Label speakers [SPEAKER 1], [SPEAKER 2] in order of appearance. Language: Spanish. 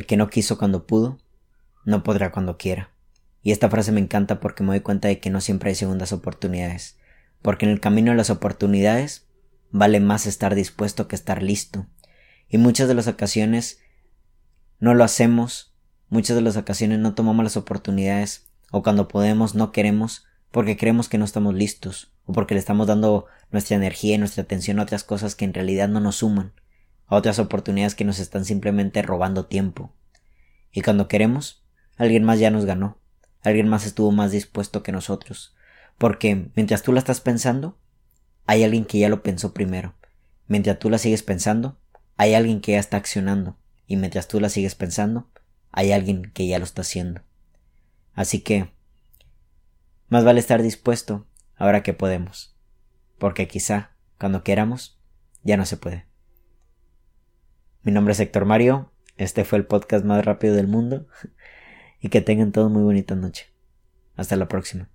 [SPEAKER 1] El que no quiso cuando pudo, no podrá cuando quiera. Y esta frase me encanta porque me doy cuenta de que no siempre hay segundas oportunidades, porque en el camino de las oportunidades vale más estar dispuesto que estar listo. Y muchas de las ocasiones no lo hacemos, muchas de las ocasiones no tomamos las oportunidades, o cuando podemos no queremos, porque creemos que no estamos listos, o porque le estamos dando nuestra energía y nuestra atención a otras cosas que en realidad no nos suman, a otras oportunidades que nos están simplemente robando tiempo. Y cuando queremos, alguien más ya nos ganó, alguien más estuvo más dispuesto que nosotros, porque mientras tú la estás pensando, hay alguien que ya lo pensó primero. Mientras tú la sigues pensando, hay alguien que ya está accionando. Y mientras tú la sigues pensando, hay alguien que ya lo está haciendo. Así que, más vale estar dispuesto ahora que podemos. Porque quizá, cuando queramos, ya no se puede. Mi nombre es Héctor Mario, este fue el podcast más rápido del mundo y que tengan todos muy bonita noche. Hasta la próxima.